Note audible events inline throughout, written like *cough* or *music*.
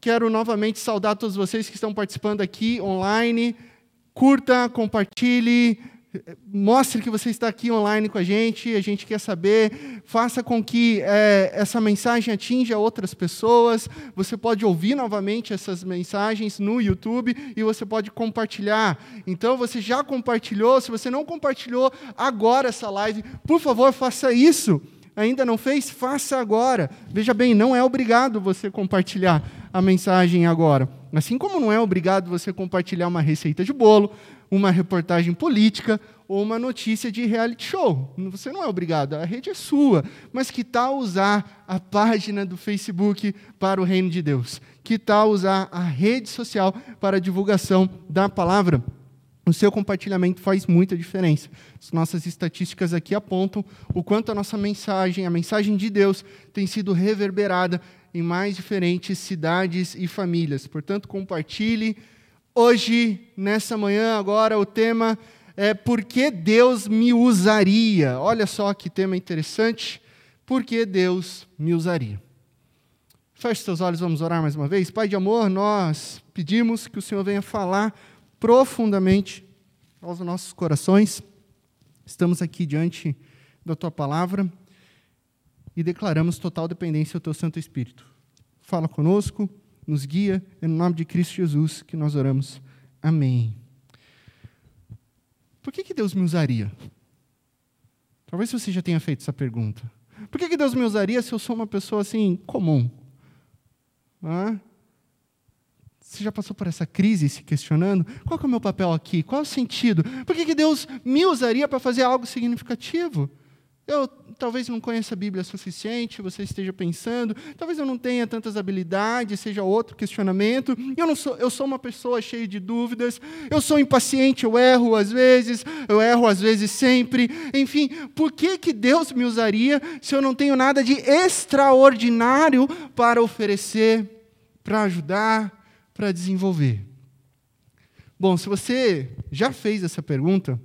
quero novamente saudar todos vocês que estão participando aqui online. Curta, compartilhe, Mostre que você está aqui online com a gente, a gente quer saber. Faça com que é, essa mensagem atinja outras pessoas. Você pode ouvir novamente essas mensagens no YouTube e você pode compartilhar. Então, você já compartilhou? Se você não compartilhou agora essa live, por favor, faça isso. Ainda não fez? Faça agora. Veja bem, não é obrigado você compartilhar a mensagem agora. Assim como não é obrigado você compartilhar uma receita de bolo, uma reportagem política ou uma notícia de reality show. Você não é obrigado, a rede é sua. Mas que tal usar a página do Facebook para o reino de Deus? Que tal usar a rede social para a divulgação da palavra? O seu compartilhamento faz muita diferença. As nossas estatísticas aqui apontam o quanto a nossa mensagem, a mensagem de Deus, tem sido reverberada em mais diferentes cidades e famílias. Portanto, compartilhe Hoje, nessa manhã, agora, o tema é Por que Deus me usaria? Olha só que tema interessante. Por que Deus me usaria? Feche seus olhos, vamos orar mais uma vez. Pai de amor, nós pedimos que o Senhor venha falar profundamente aos nossos corações. Estamos aqui diante da tua palavra e declaramos total dependência ao teu Santo Espírito. Fala conosco nos guia. É no nome de Cristo Jesus que nós oramos. Amém. Por que, que Deus me usaria? Talvez você já tenha feito essa pergunta. Por que, que Deus me usaria se eu sou uma pessoa assim comum? Ah? Você já passou por essa crise se questionando? Qual é o meu papel aqui? Qual é o sentido? Por que, que Deus me usaria para fazer algo significativo? Eu talvez não conheça a Bíblia suficiente, você esteja pensando, talvez eu não tenha tantas habilidades, seja outro questionamento. Eu não sou, eu sou uma pessoa cheia de dúvidas, eu sou impaciente, eu erro às vezes, eu erro às vezes sempre. Enfim, por que que Deus me usaria se eu não tenho nada de extraordinário para oferecer, para ajudar, para desenvolver? Bom, se você já fez essa pergunta,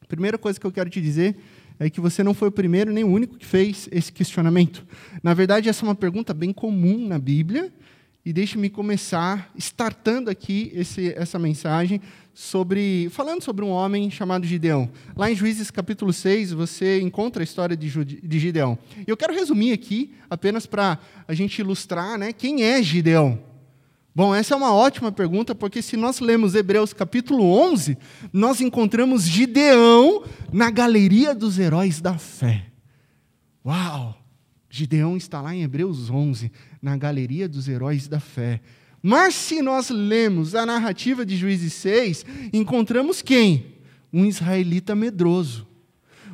a primeira coisa que eu quero te dizer é que você não foi o primeiro nem o único que fez esse questionamento. Na verdade, essa é uma pergunta bem comum na Bíblia, e deixe-me começar startando aqui esse, essa mensagem sobre falando sobre um homem chamado Gideão. Lá em Juízes capítulo 6, você encontra a história de, de Gideão. Eu quero resumir aqui, apenas para a gente ilustrar né, quem é Gideão. Bom, essa é uma ótima pergunta, porque se nós lemos Hebreus capítulo 11, nós encontramos Gideão na galeria dos heróis da fé. Uau! Gideão está lá em Hebreus 11, na galeria dos heróis da fé. Mas se nós lemos a narrativa de Juízes 6, encontramos quem? Um israelita medroso,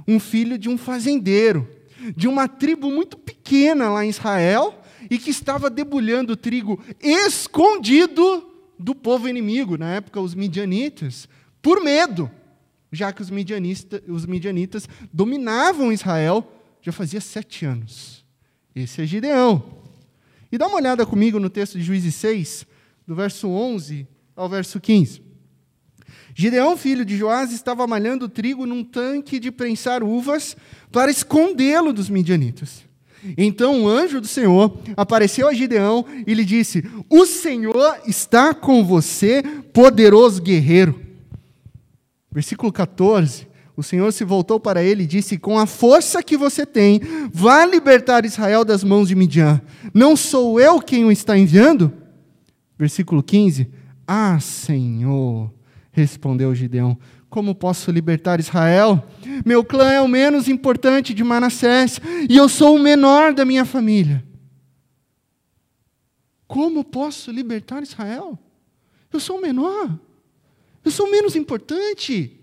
um filho de um fazendeiro, de uma tribo muito pequena lá em Israel, e que estava debulhando trigo escondido do povo inimigo, na época os midianitas, por medo, já que os, os midianitas dominavam Israel já fazia sete anos. Esse é Gideão. E dá uma olhada comigo no texto de Juízes 6, do verso 11 ao verso 15. Gideão, filho de Joás, estava malhando trigo num tanque de prensar uvas para escondê-lo dos midianitas. Então o anjo do Senhor apareceu a Gideão e lhe disse: O Senhor está com você, poderoso guerreiro. Versículo 14. O Senhor se voltou para ele e disse: Com a força que você tem, vá libertar Israel das mãos de Midian. Não sou eu quem o está enviando? Versículo 15. Ah, Senhor, respondeu Gideão, como posso libertar Israel? Meu clã é o menos importante de Manassés e eu sou o menor da minha família. Como posso libertar Israel? Eu sou o menor. Eu sou o menos importante.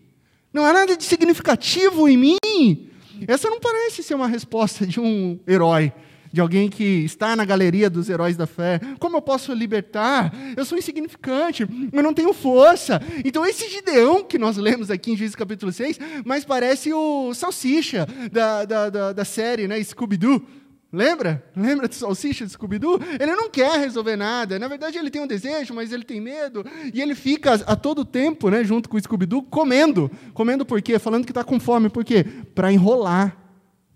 Não há nada de significativo em mim. Essa não parece ser uma resposta de um herói de alguém que está na galeria dos heróis da fé. Como eu posso libertar? Eu sou insignificante, eu não tenho força. Então, esse Gideão que nós lemos aqui em Juízes capítulo 6, mas parece o Salsicha da, da, da, da série né, Scooby-Doo. Lembra? Lembra do salsicha do Scooby-Doo? Ele não quer resolver nada. Na verdade, ele tem um desejo, mas ele tem medo. E ele fica a todo tempo, né, junto com o Scooby-Doo, comendo. Comendo por quê? Falando que está com fome. Por quê? Para enrolar.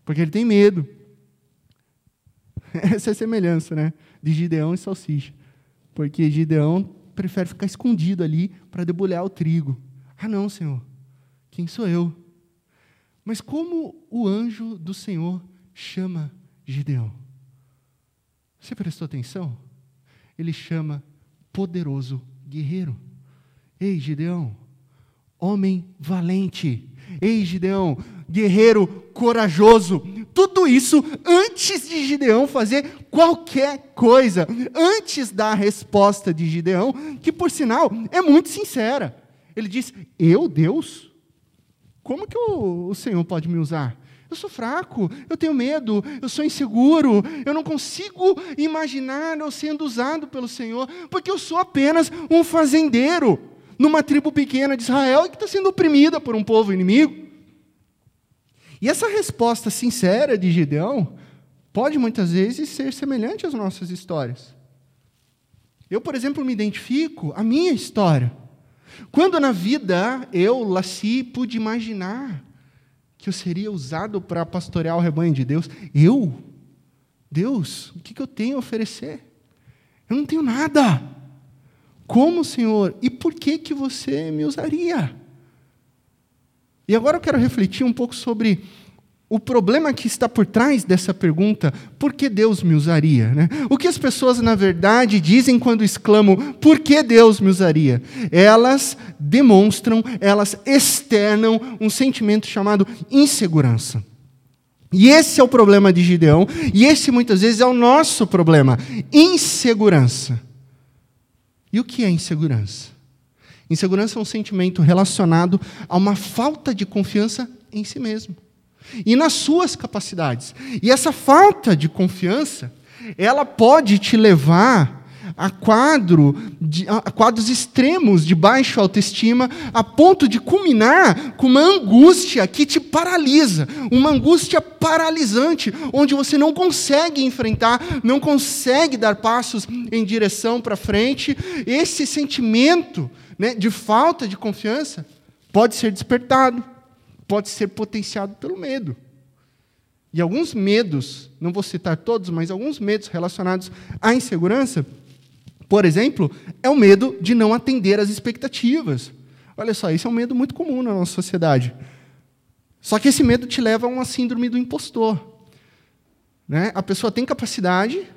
Porque ele tem medo. *laughs* Essa é a semelhança, né? De Gideão e salsicha. Porque Gideão prefere ficar escondido ali para debulhar o trigo. Ah, não, Senhor, quem sou eu? Mas como o anjo do Senhor chama Gideão? Você prestou atenção? Ele chama poderoso guerreiro. Ei, Gideão, homem valente. Ei, Gideão, guerreiro corajoso. Tudo isso antes de Gideão fazer qualquer coisa, antes da resposta de Gideão, que por sinal é muito sincera. Ele diz: Eu, Deus? Como que o, o Senhor pode me usar? Eu sou fraco, eu tenho medo, eu sou inseguro, eu não consigo imaginar eu sendo usado pelo Senhor, porque eu sou apenas um fazendeiro numa tribo pequena de Israel que está sendo oprimida por um povo inimigo. E essa resposta sincera de Gideão pode muitas vezes ser semelhante às nossas histórias. Eu, por exemplo, me identifico a minha história. Quando na vida eu, Laci, pude imaginar que eu seria usado para pastorear o rebanho de Deus, eu, Deus, o que, eu tenho a oferecer? Eu não tenho nada. Como, Senhor? E por que, que você me usaria? E agora eu quero refletir um pouco sobre o problema que está por trás dessa pergunta, por que Deus me usaria? Né? O que as pessoas, na verdade, dizem quando exclamam, por que Deus me usaria? Elas demonstram, elas externam um sentimento chamado insegurança. E esse é o problema de Gideão, e esse muitas vezes é o nosso problema: insegurança. E o que é insegurança? Insegurança é um sentimento relacionado a uma falta de confiança em si mesmo e nas suas capacidades. E essa falta de confiança, ela pode te levar a, quadro de, a quadros extremos de baixa autoestima, a ponto de culminar com uma angústia que te paralisa, uma angústia paralisante, onde você não consegue enfrentar, não consegue dar passos em direção para frente. Esse sentimento né, de falta de confiança pode ser despertado pode ser potenciado pelo medo. E alguns medos, não vou citar todos, mas alguns medos relacionados à insegurança, por exemplo, é o medo de não atender às expectativas. Olha só, isso é um medo muito comum na nossa sociedade. Só que esse medo te leva a uma síndrome do impostor. Né? A pessoa tem capacidade,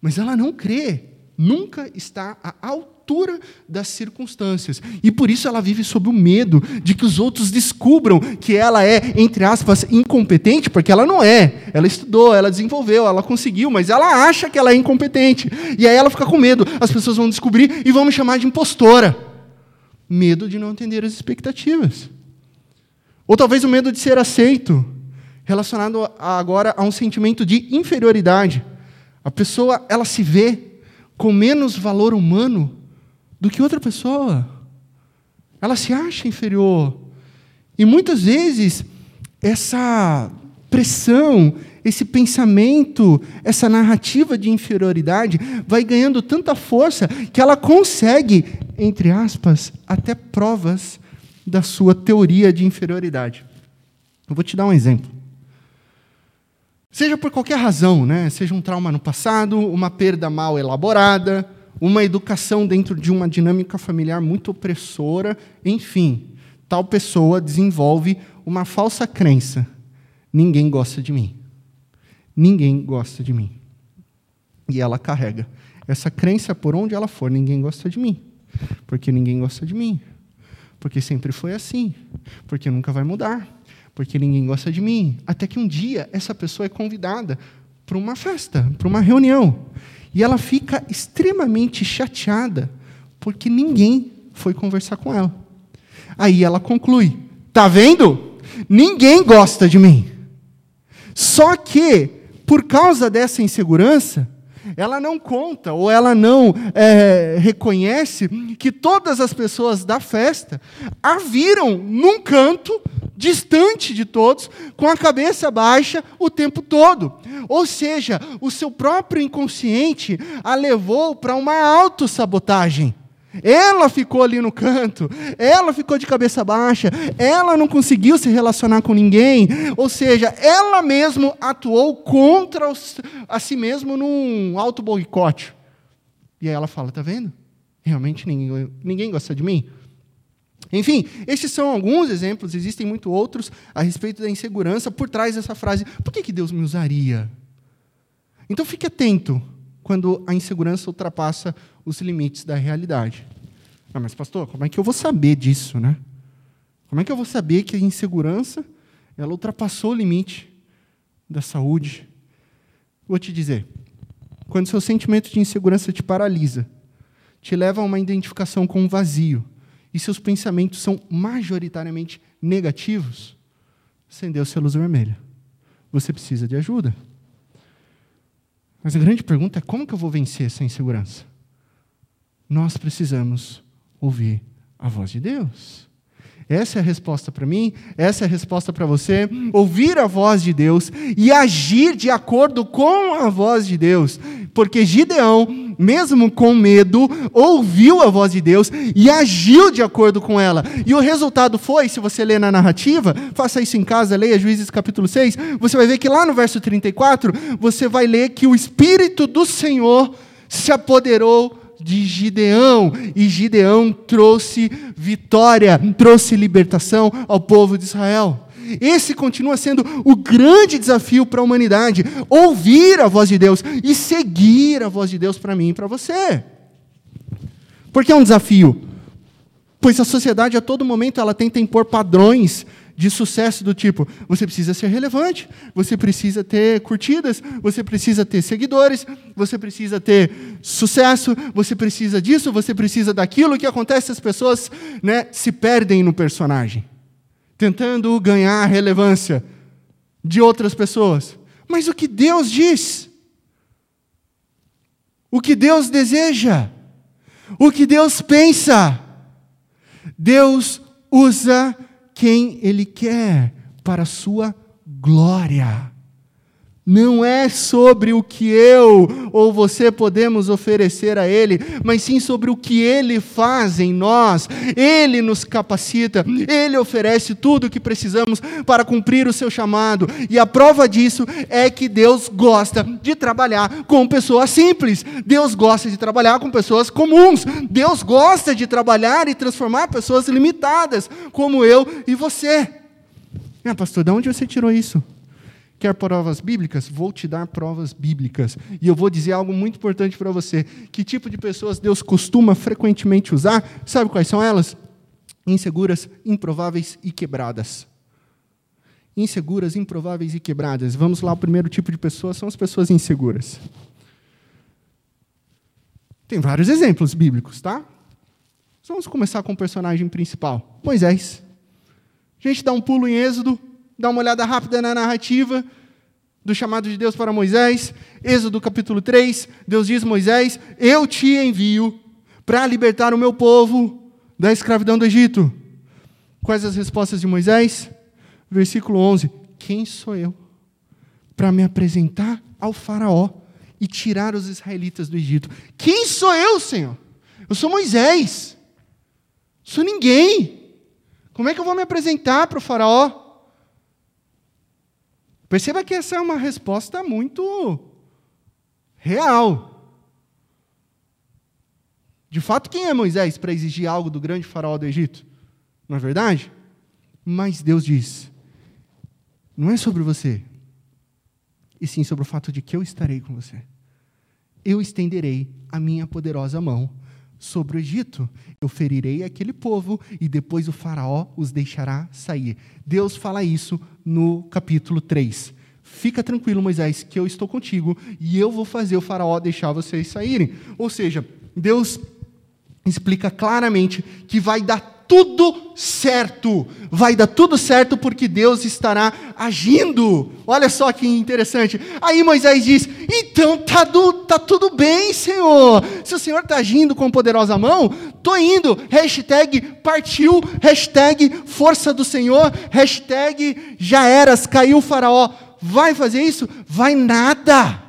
mas ela não crê, nunca está à altura das circunstâncias. E por isso ela vive sob o medo de que os outros descubram que ela é, entre aspas, incompetente, porque ela não é. Ela estudou, ela desenvolveu, ela conseguiu, mas ela acha que ela é incompetente. E aí ela fica com medo. As pessoas vão descobrir e vão me chamar de impostora. Medo de não atender as expectativas. Ou talvez o medo de ser aceito, relacionado agora a um sentimento de inferioridade. A pessoa, ela se vê com menos valor humano do que outra pessoa. Ela se acha inferior. E muitas vezes, essa pressão, esse pensamento, essa narrativa de inferioridade vai ganhando tanta força que ela consegue, entre aspas, até provas da sua teoria de inferioridade. Eu vou te dar um exemplo. Seja por qualquer razão, né? seja um trauma no passado, uma perda mal elaborada, uma educação dentro de uma dinâmica familiar muito opressora, enfim, tal pessoa desenvolve uma falsa crença: ninguém gosta de mim. Ninguém gosta de mim. E ela carrega essa crença por onde ela for: ninguém gosta de mim. Porque ninguém gosta de mim. Porque sempre foi assim. Porque nunca vai mudar. Porque ninguém gosta de mim. Até que um dia essa pessoa é convidada para uma festa, para uma reunião. E ela fica extremamente chateada porque ninguém foi conversar com ela. Aí ela conclui: tá vendo? Ninguém gosta de mim. Só que, por causa dessa insegurança, ela não conta ou ela não é, reconhece que todas as pessoas da festa a viram num canto distante de todos, com a cabeça baixa o tempo todo. Ou seja, o seu próprio inconsciente a levou para uma autossabotagem. Ela ficou ali no canto, ela ficou de cabeça baixa, ela não conseguiu se relacionar com ninguém, ou seja, ela mesma atuou contra os, a si mesma num auto-boicote. E aí ela fala: Está vendo? Realmente ninguém, ninguém gosta de mim? Enfim, estes são alguns exemplos, existem muito outros a respeito da insegurança por trás dessa frase. Por que, que Deus me usaria? Então fique atento quando a insegurança ultrapassa os limites da realidade. Ah, mas pastor, como é que eu vou saber disso, né? Como é que eu vou saber que a insegurança ela ultrapassou o limite da saúde? Vou te dizer, quando seu sentimento de insegurança te paralisa, te leva a uma identificação com o vazio, e seus pensamentos são majoritariamente negativos, acendeu-se a luz vermelha. Você precisa de ajuda. Mas a grande pergunta é como que eu vou vencer essa insegurança? Nós precisamos ouvir a voz de Deus. Essa é a resposta para mim, essa é a resposta para você. Ouvir a voz de Deus e agir de acordo com a voz de Deus. Porque Gideão, mesmo com medo, ouviu a voz de Deus e agiu de acordo com ela. E o resultado foi, se você ler na narrativa, faça isso em casa, leia Juízes capítulo 6, você vai ver que lá no verso 34, você vai ler que o Espírito do Senhor se apoderou de Gideão, e Gideão trouxe vitória, trouxe libertação ao povo de Israel. Esse continua sendo o grande desafio para a humanidade: ouvir a voz de Deus e seguir a voz de Deus para mim e para você. Porque é um desafio? Pois a sociedade a todo momento ela tenta impor padrões de sucesso do tipo: você precisa ser relevante, você precisa ter curtidas, você precisa ter seguidores, você precisa ter sucesso, você precisa disso, você precisa daquilo. O que acontece? As pessoas né, se perdem no personagem, tentando ganhar relevância de outras pessoas. Mas o que Deus diz? O que Deus deseja? O que Deus pensa? Deus usa quem Ele quer para a sua glória. Não é sobre o que eu ou você podemos oferecer a Ele, mas sim sobre o que Ele faz em nós. Ele nos capacita, Ele oferece tudo o que precisamos para cumprir o seu chamado. E a prova disso é que Deus gosta de trabalhar com pessoas simples, Deus gosta de trabalhar com pessoas comuns, Deus gosta de trabalhar e transformar pessoas limitadas, como eu e você. Ah, pastor, de onde você tirou isso? Quer provas bíblicas? Vou te dar provas bíblicas. E eu vou dizer algo muito importante para você. Que tipo de pessoas Deus costuma frequentemente usar? Sabe quais são elas? Inseguras, improváveis e quebradas. Inseguras, improváveis e quebradas. Vamos lá, o primeiro tipo de pessoa são as pessoas inseguras. Tem vários exemplos bíblicos, tá? Vamos começar com o personagem principal, Moisés. A gente dá um pulo em Êxodo, dá uma olhada rápida na narrativa do chamado de Deus para Moisés. Êxodo capítulo 3, Deus diz: Moisés, eu te envio para libertar o meu povo da escravidão do Egito. Quais as respostas de Moisés? Versículo 11: Quem sou eu para me apresentar ao Faraó e tirar os israelitas do Egito? Quem sou eu, Senhor? Eu sou Moisés. Sou ninguém. Como é que eu vou me apresentar para o Faraó? Perceba que essa é uma resposta muito real. De fato, quem é Moisés para exigir algo do grande faraó do Egito? Não é verdade? Mas Deus diz: não é sobre você, e sim sobre o fato de que eu estarei com você. Eu estenderei a minha poderosa mão sobre o Egito. Eu ferirei aquele povo e depois o Faraó os deixará sair. Deus fala isso no capítulo 3. Fica tranquilo, Moisés, que eu estou contigo e eu vou fazer o Faraó deixar vocês saírem. Ou seja, Deus explica claramente que vai dar tudo certo. Vai dar tudo certo porque Deus estará agindo. Olha só que interessante. Aí Moisés diz: Então tá, do, tá tudo bem, Senhor. Se o Senhor está agindo com poderosa mão, tô indo. Hashtag partiu. Hashtag força do Senhor. Hashtag já eras, caiu o faraó. Vai fazer isso? Vai nada.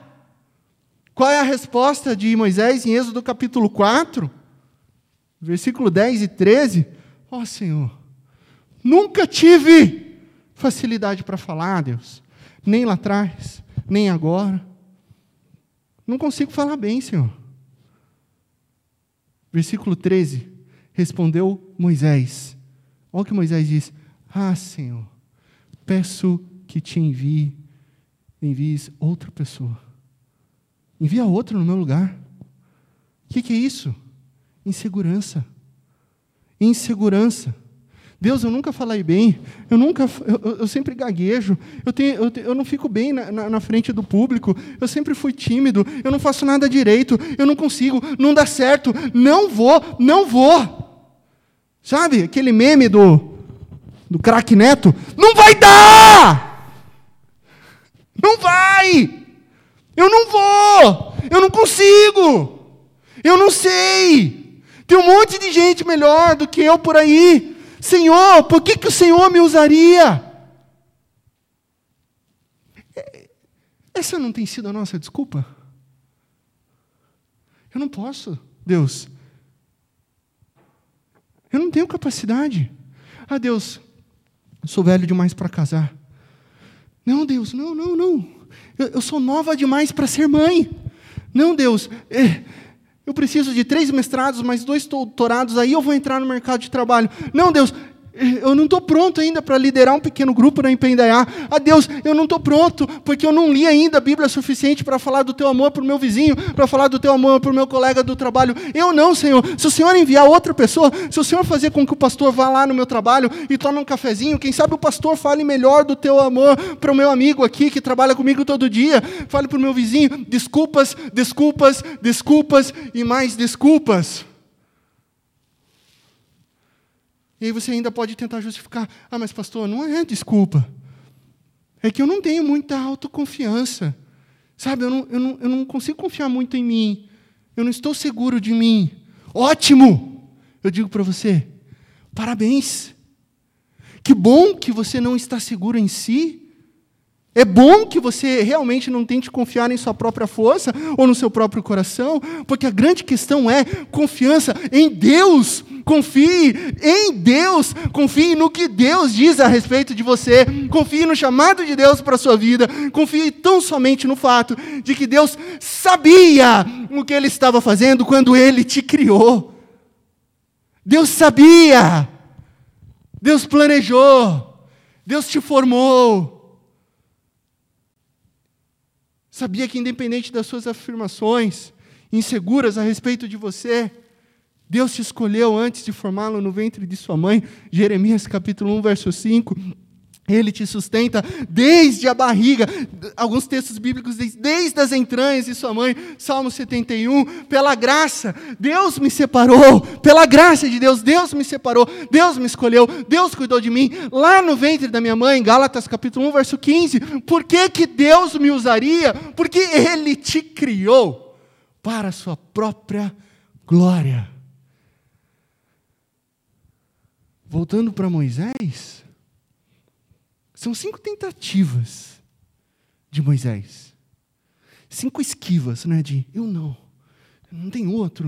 Qual é a resposta de Moisés em Êxodo capítulo 4? Versículo 10 e 13 Ó oh, Senhor, nunca tive facilidade para falar, Deus, nem lá atrás, nem agora. Não consigo falar bem, Senhor. Versículo 13. Respondeu Moisés. Olha o que Moisés diz: Ah, Senhor, peço que te envie, envies outra pessoa. Envia outro no meu lugar. O que, que é isso? Insegurança. Insegurança. Deus, eu nunca falei bem, eu nunca, eu, eu sempre gaguejo, eu, tenho, eu, eu não fico bem na, na, na, frente do público, eu sempre fui tímido, eu não faço nada direito, eu não consigo, não dá certo, não vou, não vou. Sabe aquele meme do, do craque neto? Não vai dar! Não vai! Eu não vou! Eu não consigo! Eu não sei! Tem um monte de gente melhor do que eu por aí. Senhor, por que, que o Senhor me usaria? Essa não tem sido a nossa desculpa? Eu não posso, Deus. Eu não tenho capacidade. Ah, Deus, eu sou velho demais para casar. Não, Deus, não, não, não. Eu, eu sou nova demais para ser mãe. Não, Deus, é, eu preciso de três mestrados, mais dois doutorados, aí eu vou entrar no mercado de trabalho. Não, Deus, eu não estou pronto ainda para liderar um pequeno grupo na Empendaiá. Ah, Deus, eu não estou pronto, porque eu não li ainda a Bíblia suficiente para falar do teu amor para o meu vizinho, para falar do teu amor para o meu colega do trabalho. Eu não, Senhor. Se o Senhor enviar outra pessoa, se o Senhor fazer com que o pastor vá lá no meu trabalho e tome um cafezinho, quem sabe o pastor fale melhor do teu amor para o meu amigo aqui que trabalha comigo todo dia. Fale para o meu vizinho, desculpas, desculpas, desculpas e mais desculpas. E aí você ainda pode tentar justificar: ah, mas pastor, não é desculpa. É que eu não tenho muita autoconfiança. Sabe, eu não, eu não, eu não consigo confiar muito em mim. Eu não estou seguro de mim. Ótimo! Eu digo para você: parabéns. Que bom que você não está seguro em si. É bom que você realmente não tente confiar em sua própria força ou no seu próprio coração, porque a grande questão é confiança em Deus. Confie em Deus, confie no que Deus diz a respeito de você, confie no chamado de Deus para a sua vida, confie tão somente no fato de que Deus sabia o que Ele estava fazendo quando Ele te criou. Deus sabia, Deus planejou, Deus te formou. Sabia que, independente das suas afirmações inseguras a respeito de você, Deus te escolheu antes de formá-lo no ventre de sua mãe. Jeremias capítulo 1, verso 5. Ele te sustenta desde a barriga, alguns textos bíblicos dizem, desde as entranhas de sua mãe, Salmo 71, pela graça, Deus me separou, pela graça de Deus, Deus me separou, Deus me escolheu, Deus cuidou de mim, lá no ventre da minha mãe, Gálatas capítulo 1, verso 15, por que que Deus me usaria? Porque Ele te criou para a sua própria glória. Voltando para Moisés, são cinco tentativas de Moisés. Cinco esquivas, né? De eu não, não tem outro,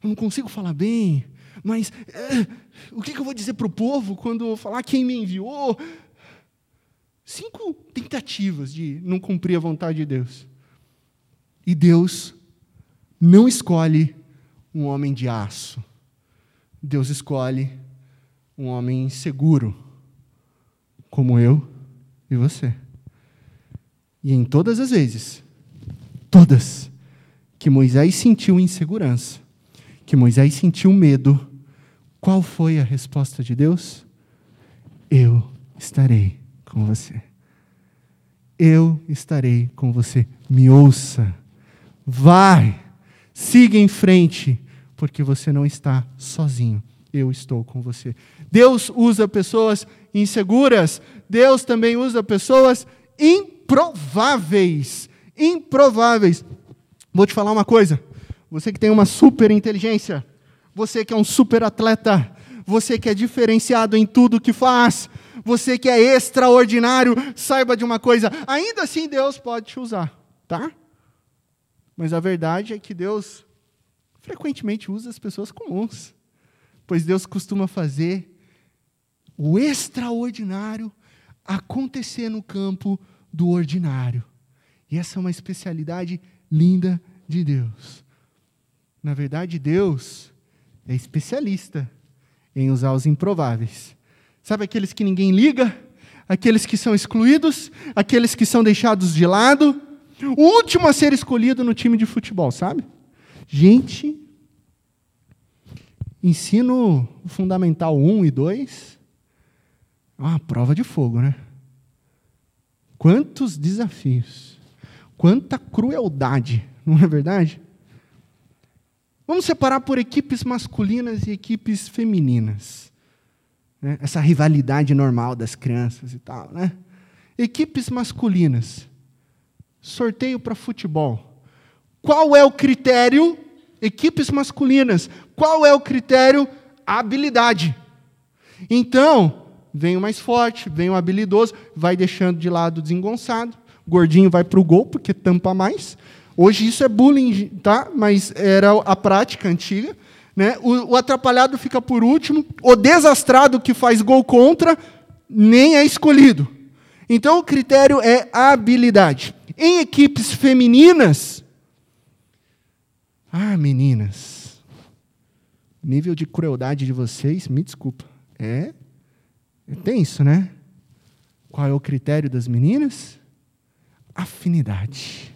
eu não consigo falar bem, mas é, o que, que eu vou dizer para o povo quando eu falar quem me enviou? Cinco tentativas de não cumprir a vontade de Deus. E Deus não escolhe um homem de aço. Deus escolhe um homem seguro como eu e você. E em todas as vezes, todas, que Moisés sentiu insegurança, que Moisés sentiu medo, qual foi a resposta de Deus? Eu estarei com você. Eu estarei com você. Me ouça. Vai. Siga em frente, porque você não está sozinho. Eu estou com você. Deus usa pessoas inseguras, Deus também usa pessoas improváveis. Improváveis. Vou te falar uma coisa. Você que tem uma super inteligência, você que é um super atleta, você que é diferenciado em tudo que faz, você que é extraordinário, saiba de uma coisa, ainda assim Deus pode te usar, tá? Mas a verdade é que Deus frequentemente usa as pessoas comuns, pois Deus costuma fazer o extraordinário acontecer no campo do ordinário. E essa é uma especialidade linda de Deus. Na verdade, Deus é especialista em usar os improváveis. Sabe aqueles que ninguém liga? Aqueles que são excluídos? Aqueles que são deixados de lado? O último a ser escolhido no time de futebol, sabe? Gente, ensino fundamental 1 e 2 é uma prova de fogo, né? Quantos desafios, quanta crueldade, não é verdade? Vamos separar por equipes masculinas e equipes femininas. Né? Essa rivalidade normal das crianças e tal. Né? Equipes masculinas. Sorteio para futebol. Qual é o critério? Equipes masculinas. Qual é o critério? Habilidade. Então, vem o mais forte, vem o habilidoso, vai deixando de lado o desengonçado. O gordinho vai para o gol, porque tampa mais. Hoje isso é bullying, tá? Mas era a prática antiga. Né? O, o atrapalhado fica por último. O desastrado que faz gol contra nem é escolhido. Então o critério é habilidade. Em equipes femininas, ah, meninas, nível de crueldade de vocês, me desculpa, é, é tenso, né? Qual é o critério das meninas? Afinidade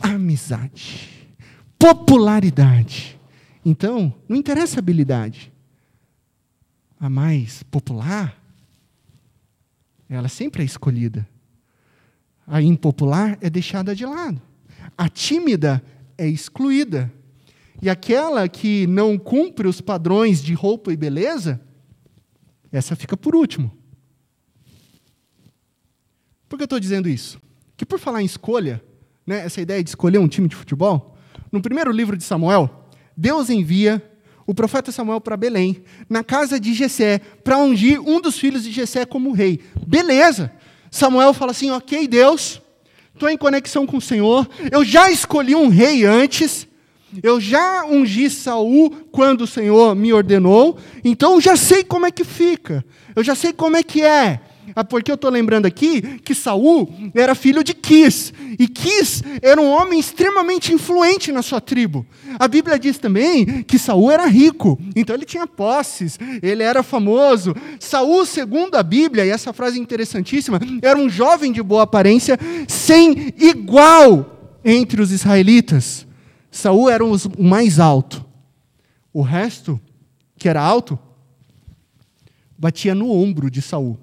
amizade, popularidade. Então, não interessa a habilidade. A mais popular, ela sempre é escolhida. A impopular é deixada de lado. A tímida é excluída. E aquela que não cumpre os padrões de roupa e beleza, essa fica por último. Por que eu estou dizendo isso? Que por falar em escolha, né, essa ideia de escolher um time de futebol, no primeiro livro de Samuel, Deus envia o profeta Samuel para Belém, na casa de Jessé, para ungir um dos filhos de Jessé como rei. Beleza. Samuel fala assim: "OK, Deus, estou em conexão com o Senhor. Eu já escolhi um rei antes. Eu já ungi Saul quando o Senhor me ordenou, então já sei como é que fica. Eu já sei como é que é. Ah, porque eu estou lembrando aqui que Saul era filho de Quis. E Quis era um homem extremamente influente na sua tribo. A Bíblia diz também que Saul era rico, então ele tinha posses, ele era famoso. Saul, segundo a Bíblia, e essa frase é interessantíssima, era um jovem de boa aparência, sem igual entre os israelitas. Saul era o mais alto. O resto, que era alto, batia no ombro de Saul.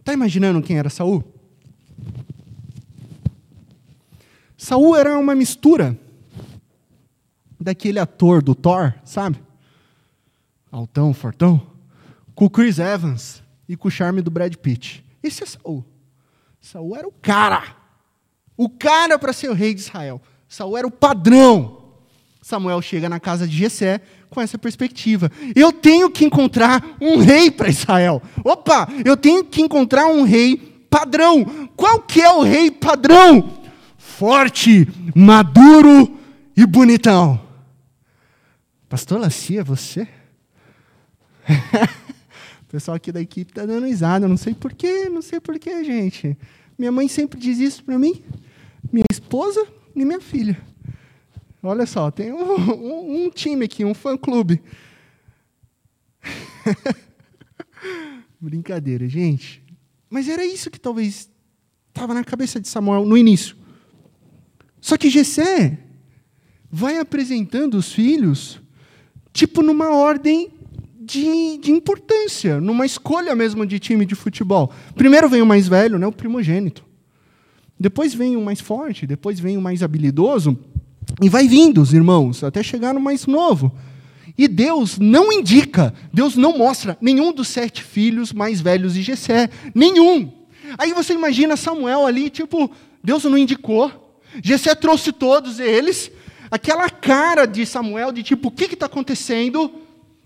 Está imaginando quem era Saul? Saul era uma mistura daquele ator do Thor, sabe? Altão, fortão, com o Chris Evans e com o charme do Brad Pitt. Esse é Saul. Saul era o cara. O cara para ser o rei de Israel. Saul era o padrão. Samuel chega na casa de Jessé com essa perspectiva. Eu tenho que encontrar um rei para Israel. Opa, eu tenho que encontrar um rei padrão. Qual que é o rei padrão? Forte, maduro e bonitão. Pastor Lacia, você? *laughs* o pessoal aqui da equipe está dando risada. Não sei porquê, não sei porquê, gente. Minha mãe sempre diz isso para mim. Minha esposa e minha filha. Olha só, tem um, *laughs* um, um time aqui, um fã-clube. *laughs* Brincadeira, gente. Mas era isso que talvez estava na cabeça de Samuel no início. Só que Jessé vai apresentando os filhos, tipo numa ordem de, de, importância, numa escolha mesmo de time de futebol. Primeiro vem o mais velho, né, o primogênito. Depois vem o mais forte, depois vem o mais habilidoso, e vai vindo, os irmãos, até chegar no mais novo. E Deus não indica, Deus não mostra nenhum dos sete filhos mais velhos de Jessé. Nenhum. Aí você imagina Samuel ali, tipo, Deus não indicou. Jessé trouxe todos eles. Aquela cara de Samuel, de tipo, o que está acontecendo?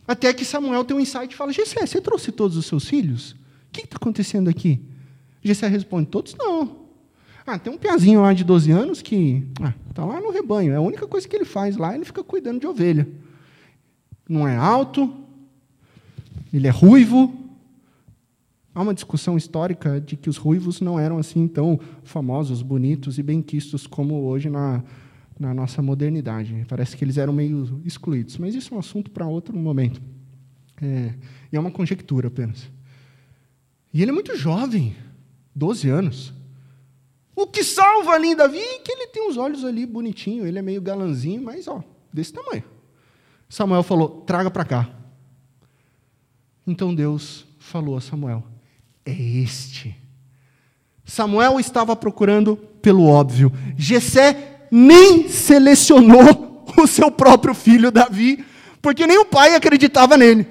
Até que Samuel tem um insight e fala, Jessé, você trouxe todos os seus filhos? O que está acontecendo aqui? Jessé responde, todos não. Ah, tem um piazinho lá de 12 anos que ah, tá lá no rebanho. É a única coisa que ele faz lá, ele fica cuidando de ovelha. Não é alto, ele é ruivo. Há uma discussão histórica de que os ruivos não eram assim tão famosos, bonitos e benquistos como hoje na, na nossa modernidade. Parece que eles eram meio excluídos, mas isso é um assunto para outro momento. É, e é uma conjectura apenas. E ele é muito jovem, 12 anos. O que salva ali Davi é que ele tem os olhos ali bonitinho, ele é meio galanzinho, mas ó, desse tamanho. Samuel falou: traga para cá. Então Deus falou a Samuel: é este. Samuel estava procurando pelo óbvio. Jessé nem selecionou *laughs* o seu próprio filho Davi, porque nem o pai acreditava nele.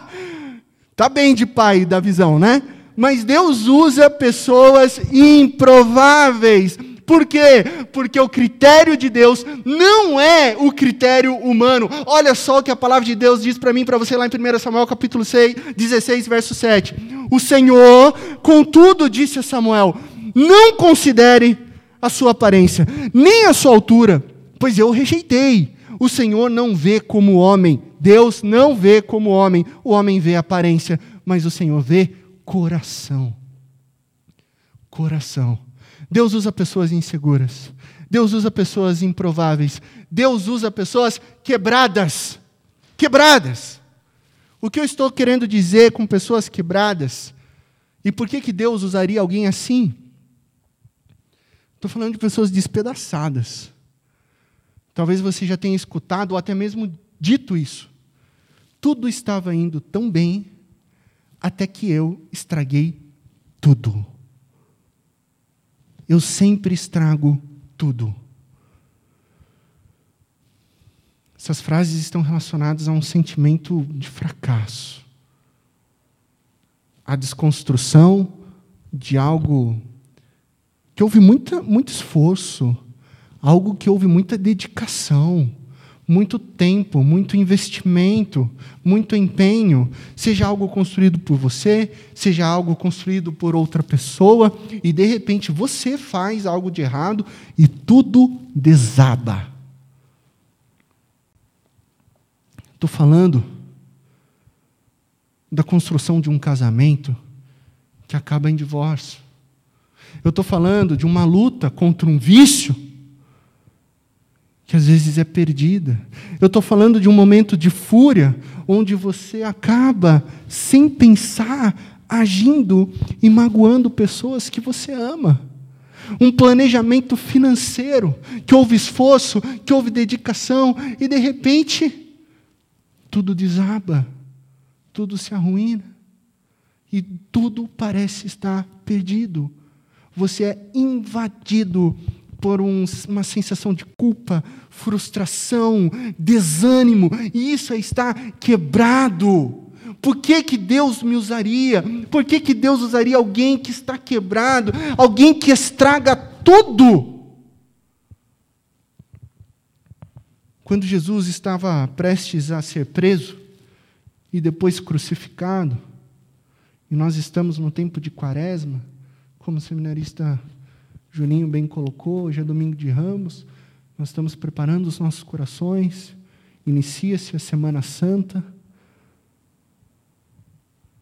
*laughs* tá bem de pai da visão, né? Mas Deus usa pessoas improváveis. Por quê? Porque o critério de Deus não é o critério humano. Olha só o que a palavra de Deus diz para mim, para você lá em 1 Samuel capítulo 6, 16, verso 7. O Senhor, contudo, disse a Samuel: Não considere a sua aparência, nem a sua altura, pois eu o rejeitei. O Senhor não vê como homem, Deus não vê como homem, o homem vê aparência, mas o Senhor vê coração. Coração. Deus usa pessoas inseguras. Deus usa pessoas improváveis. Deus usa pessoas quebradas. Quebradas. O que eu estou querendo dizer com pessoas quebradas? E por que, que Deus usaria alguém assim? Estou falando de pessoas despedaçadas. Talvez você já tenha escutado ou até mesmo dito isso. Tudo estava indo tão bem até que eu estraguei tudo. Eu sempre estrago tudo. Essas frases estão relacionadas a um sentimento de fracasso, a desconstrução de algo que houve muita, muito esforço, algo que houve muita dedicação muito tempo, muito investimento, muito empenho, seja algo construído por você, seja algo construído por outra pessoa, e de repente você faz algo de errado e tudo desaba. Estou falando da construção de um casamento que acaba em divórcio. Eu estou falando de uma luta contra um vício que às vezes é perdida. Eu estou falando de um momento de fúria, onde você acaba, sem pensar, agindo e magoando pessoas que você ama. Um planejamento financeiro, que houve esforço, que houve dedicação, e de repente, tudo desaba, tudo se arruína, e tudo parece estar perdido. Você é invadido por um, uma sensação de culpa, frustração, desânimo, e isso está quebrado. Por que, que Deus me usaria? Por que, que Deus usaria alguém que está quebrado, alguém que estraga tudo? Quando Jesus estava prestes a ser preso e depois crucificado, e nós estamos no tempo de quaresma, como seminarista Juninho bem colocou, hoje é domingo de ramos, nós estamos preparando os nossos corações, inicia-se a Semana Santa.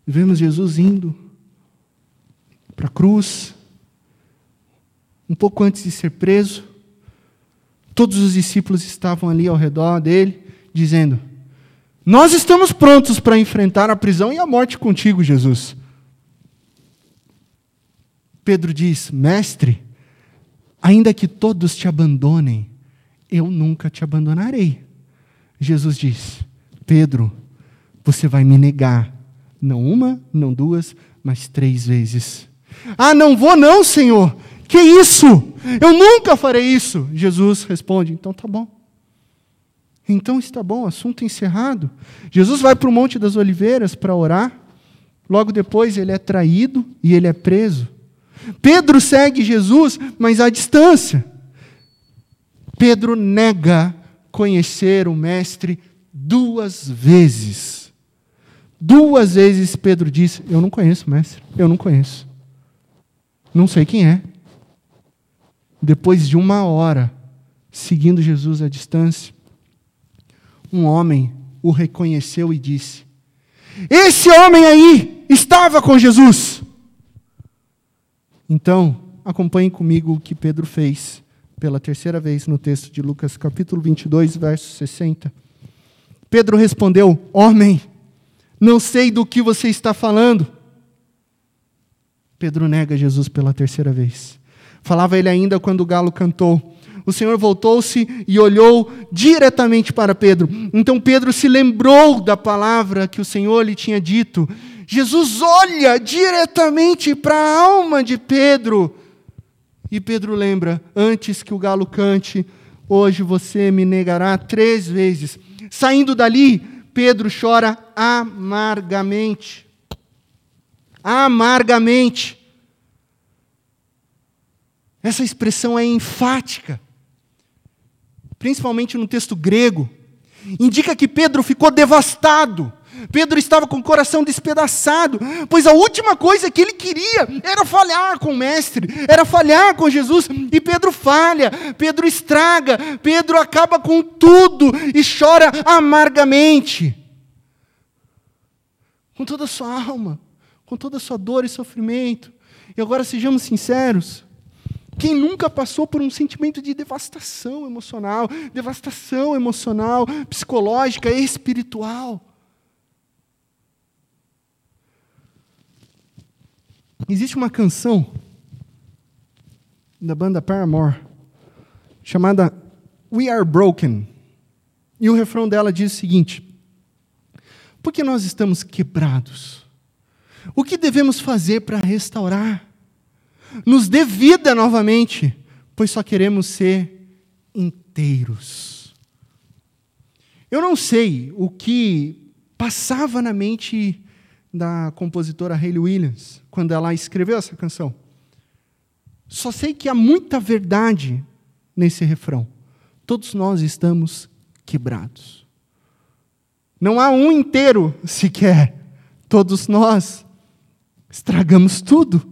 Vemos Jesus indo para a cruz, um pouco antes de ser preso, todos os discípulos estavam ali ao redor dele, dizendo: Nós estamos prontos para enfrentar a prisão e a morte contigo, Jesus. Pedro diz: Mestre, Ainda que todos te abandonem, eu nunca te abandonarei. Jesus diz: Pedro, você vai me negar, não uma, não duas, mas três vezes. Ah, não vou, não, Senhor. Que isso? Eu nunca farei isso. Jesus responde: então tá bom. Então está bom, assunto encerrado. Jesus vai para o Monte das Oliveiras para orar. Logo depois ele é traído e ele é preso. Pedro segue Jesus, mas à distância. Pedro nega conhecer o Mestre duas vezes. Duas vezes Pedro disse: Eu não conheço o Mestre, eu não conheço. Não sei quem é. Depois de uma hora seguindo Jesus à distância, um homem o reconheceu e disse: Esse homem aí estava com Jesus. Então, acompanhe comigo o que Pedro fez pela terceira vez no texto de Lucas, capítulo 22, verso 60. Pedro respondeu: Homem, não sei do que você está falando. Pedro nega Jesus pela terceira vez. Falava ele ainda quando o galo cantou. O Senhor voltou-se e olhou diretamente para Pedro. Então Pedro se lembrou da palavra que o Senhor lhe tinha dito. Jesus olha diretamente para a alma de Pedro. E Pedro lembra: antes que o galo cante, hoje você me negará três vezes. Saindo dali, Pedro chora amargamente. Amargamente. Essa expressão é enfática, principalmente no texto grego. Indica que Pedro ficou devastado. Pedro estava com o coração despedaçado, pois a última coisa que ele queria era falhar com o Mestre, era falhar com Jesus, e Pedro falha, Pedro estraga, Pedro acaba com tudo e chora amargamente, com toda a sua alma, com toda a sua dor e sofrimento. E agora sejamos sinceros, quem nunca passou por um sentimento de devastação emocional, devastação emocional, psicológica, espiritual? Existe uma canção da banda Paramore chamada We Are Broken. E o refrão dela diz o seguinte: Por que nós estamos quebrados? O que devemos fazer para restaurar? Nos dê vida novamente, pois só queremos ser inteiros. Eu não sei o que passava na mente da compositora Hayley Williams, quando ela escreveu essa canção. Só sei que há muita verdade nesse refrão. Todos nós estamos quebrados. Não há um inteiro sequer. Todos nós estragamos tudo.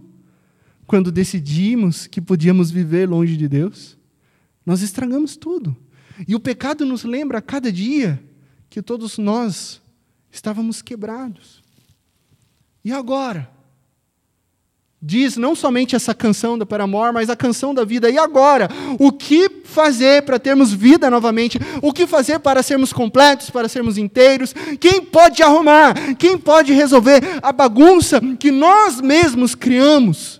Quando decidimos que podíamos viver longe de Deus, nós estragamos tudo. E o pecado nos lembra a cada dia que todos nós estávamos quebrados. E agora? Diz não somente essa canção da Paramor, mas a canção da vida. E agora? O que fazer para termos vida novamente? O que fazer para sermos completos, para sermos inteiros? Quem pode arrumar? Quem pode resolver a bagunça que nós mesmos criamos?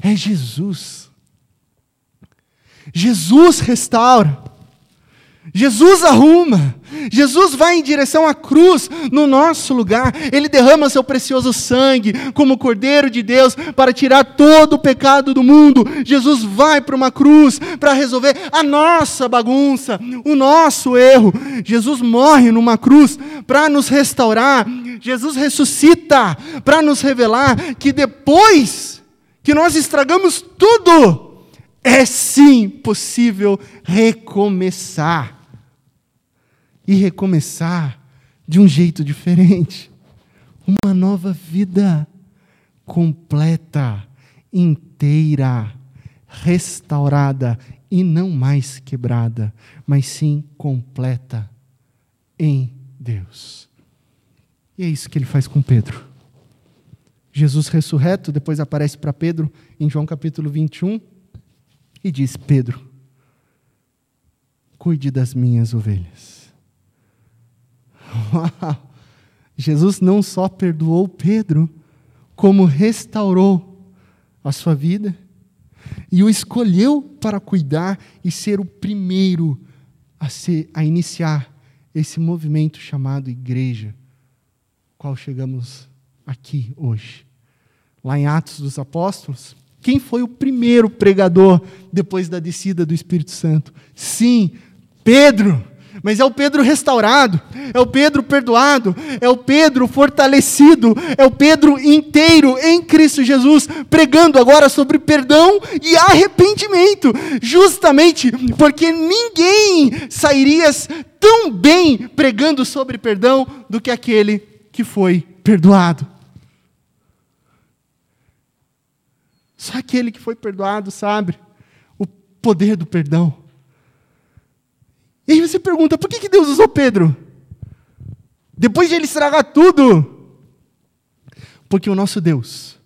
É Jesus. Jesus restaura. Jesus arruma, Jesus vai em direção à cruz no nosso lugar, ele derrama seu precioso sangue como Cordeiro de Deus para tirar todo o pecado do mundo. Jesus vai para uma cruz para resolver a nossa bagunça, o nosso erro. Jesus morre numa cruz para nos restaurar. Jesus ressuscita para nos revelar que depois que nós estragamos tudo, é sim possível recomeçar e recomeçar de um jeito diferente. Uma nova vida completa, inteira, restaurada e não mais quebrada, mas sim completa em Deus. E é isso que ele faz com Pedro. Jesus ressurreto depois aparece para Pedro em João capítulo 21 e diz: Pedro, cuide das minhas ovelhas. Uau! Jesus não só perdoou Pedro, como restaurou a sua vida e o escolheu para cuidar e ser o primeiro a, ser, a iniciar esse movimento chamado igreja, qual chegamos aqui hoje. Lá em Atos dos Apóstolos, quem foi o primeiro pregador depois da descida do Espírito Santo? Sim, Pedro mas é o Pedro restaurado, é o Pedro perdoado, é o Pedro fortalecido, é o Pedro inteiro em Cristo Jesus, pregando agora sobre perdão e arrependimento, justamente porque ninguém sairia tão bem pregando sobre perdão do que aquele que foi perdoado. Só aquele que foi perdoado sabe o poder do perdão. E aí você pergunta, por que, que Deus usou Pedro? Depois de ele estragar tudo? Porque o nosso Deus,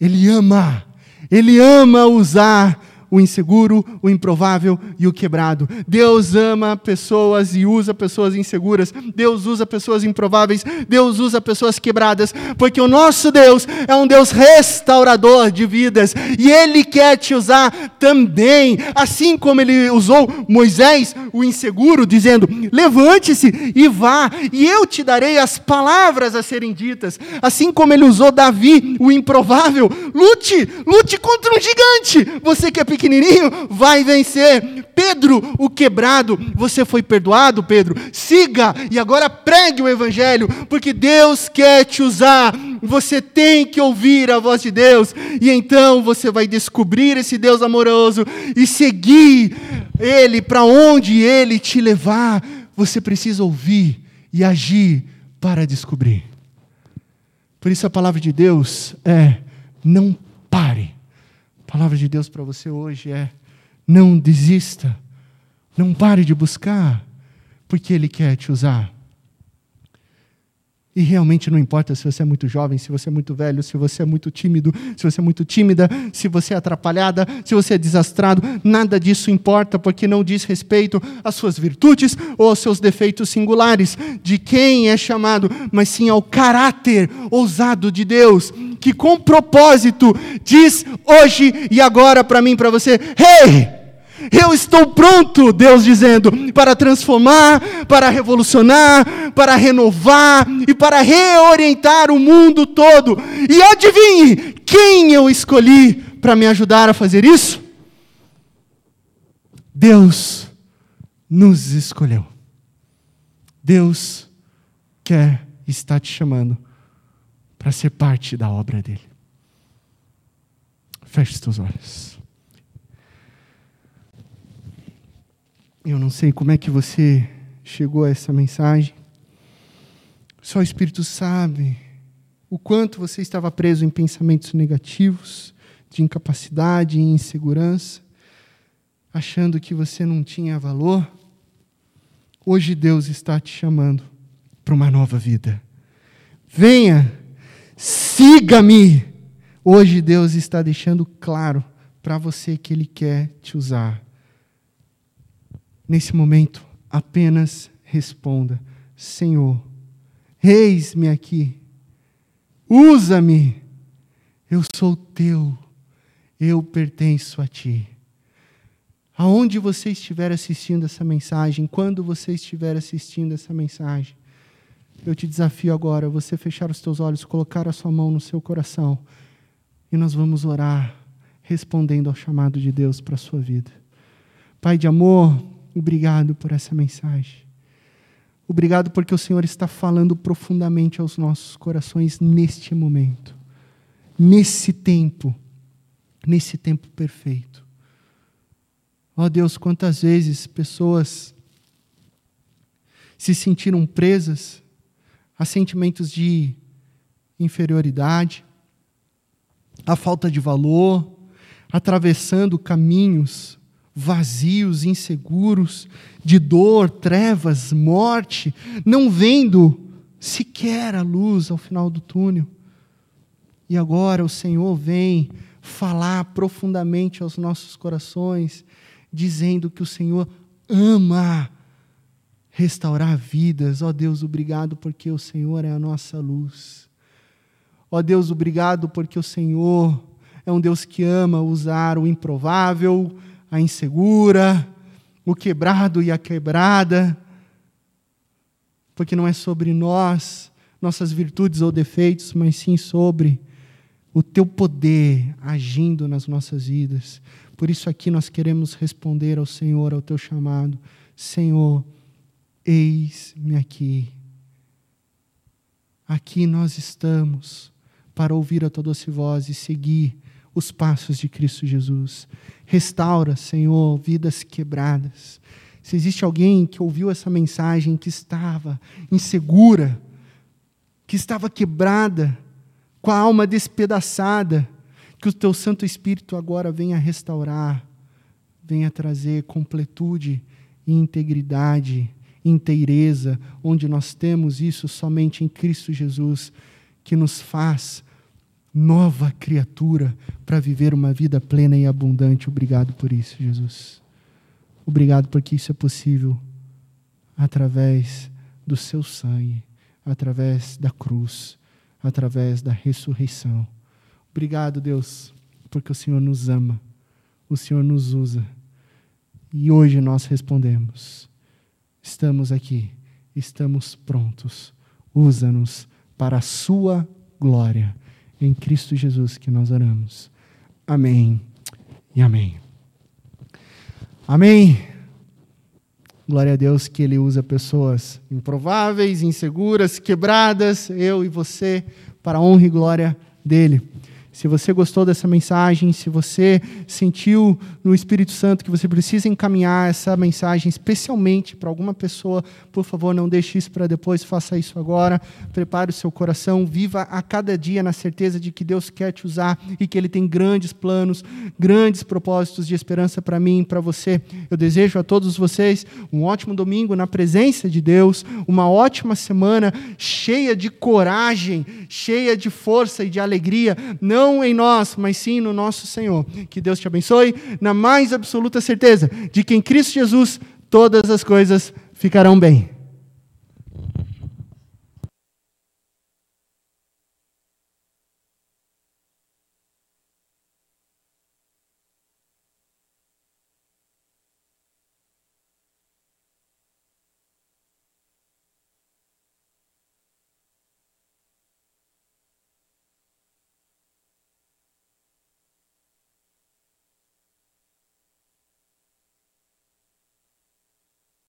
Ele ama, Ele ama usar o inseguro, o improvável e o quebrado. Deus ama pessoas e usa pessoas inseguras. Deus usa pessoas improváveis. Deus usa pessoas quebradas, porque o nosso Deus é um Deus restaurador de vidas e Ele quer te usar também, assim como Ele usou Moisés, o inseguro, dizendo: levante-se e vá, e eu te darei as palavras a serem ditas. Assim como Ele usou Davi, o improvável, lute, lute contra um gigante. Você que é pequenininho, vai vencer. Pedro, o quebrado, você foi perdoado, Pedro. Siga e agora pregue o evangelho, porque Deus quer te usar. Você tem que ouvir a voz de Deus, e então você vai descobrir esse Deus amoroso e seguir Ele para onde Ele te levar. Você precisa ouvir e agir para descobrir. Por isso a palavra de Deus é: não pare. A palavra de Deus para você hoje é: não desista. Não pare de buscar, porque Ele quer te usar. E realmente não importa se você é muito jovem, se você é muito velho, se você é muito tímido, se você é muito tímida, se você é atrapalhada, se você é desastrado, nada disso importa, porque não diz respeito às suas virtudes ou aos seus defeitos singulares, de quem é chamado, mas sim ao caráter ousado de Deus, que com propósito diz hoje e agora para mim, para você: Hey! Eu estou pronto, Deus dizendo, para transformar, para revolucionar, para renovar e para reorientar o mundo todo. E adivinhe quem eu escolhi para me ajudar a fazer isso? Deus nos escolheu. Deus quer estar te chamando para ser parte da obra dele. Feche os teus olhos. Eu não sei como é que você chegou a essa mensagem. Só o Espírito sabe o quanto você estava preso em pensamentos negativos, de incapacidade e insegurança, achando que você não tinha valor. Hoje Deus está te chamando para uma nova vida. Venha, siga-me. Hoje Deus está deixando claro para você que Ele quer te usar Nesse momento, apenas responda: Senhor, eis-me aqui, usa-me, eu sou teu, eu pertenço a ti. Aonde você estiver assistindo essa mensagem, quando você estiver assistindo essa mensagem, eu te desafio agora, você fechar os teus olhos, colocar a sua mão no seu coração, e nós vamos orar, respondendo ao chamado de Deus para a sua vida. Pai de amor, Obrigado por essa mensagem. Obrigado porque o Senhor está falando profundamente aos nossos corações neste momento, nesse tempo, nesse tempo perfeito. Ó oh Deus, quantas vezes pessoas se sentiram presas a sentimentos de inferioridade, a falta de valor, atravessando caminhos vazios, inseguros, de dor, trevas, morte, não vendo sequer a luz ao final do túnel. E agora o Senhor vem falar profundamente aos nossos corações, dizendo que o Senhor ama restaurar vidas. Ó oh Deus, obrigado porque o Senhor é a nossa luz. Ó oh Deus, obrigado porque o Senhor é um Deus que ama usar o improvável, a insegura, o quebrado e a quebrada, porque não é sobre nós, nossas virtudes ou defeitos, mas sim sobre o teu poder agindo nas nossas vidas. Por isso aqui nós queremos responder ao Senhor, ao teu chamado. Senhor, eis-me aqui. Aqui nós estamos para ouvir a tua doce voz e seguir os passos de Cristo Jesus. Restaura, Senhor, vidas quebradas. Se existe alguém que ouviu essa mensagem que estava insegura, que estava quebrada, com a alma despedaçada, que o teu Santo Espírito agora venha restaurar, venha trazer completude e integridade, inteireza, onde nós temos isso somente em Cristo Jesus, que nos faz nova criatura para viver uma vida plena e abundante. Obrigado por isso, Jesus. Obrigado porque isso é possível através do seu sangue, através da cruz, através da ressurreição. Obrigado, Deus, porque o Senhor nos ama, o Senhor nos usa. E hoje nós respondemos: estamos aqui, estamos prontos. Usa-nos para a Sua glória. Em Cristo Jesus que nós oramos. Amém e amém. Amém. Glória a Deus que Ele usa pessoas improváveis, inseguras, quebradas, eu e você, para a honra e glória dEle. Se você gostou dessa mensagem, se você sentiu no Espírito Santo que você precisa encaminhar essa mensagem especialmente para alguma pessoa, por favor, não deixe isso para depois, faça isso agora. Prepare o seu coração, viva a cada dia na certeza de que Deus quer te usar e que Ele tem grandes planos, grandes propósitos de esperança para mim e para você. Eu desejo a todos vocês um ótimo domingo na presença de Deus, uma ótima semana cheia de coragem, cheia de força e de alegria. Não não em nós, mas sim no nosso Senhor. Que Deus te abençoe, na mais absoluta certeza de que em Cristo Jesus todas as coisas ficarão bem.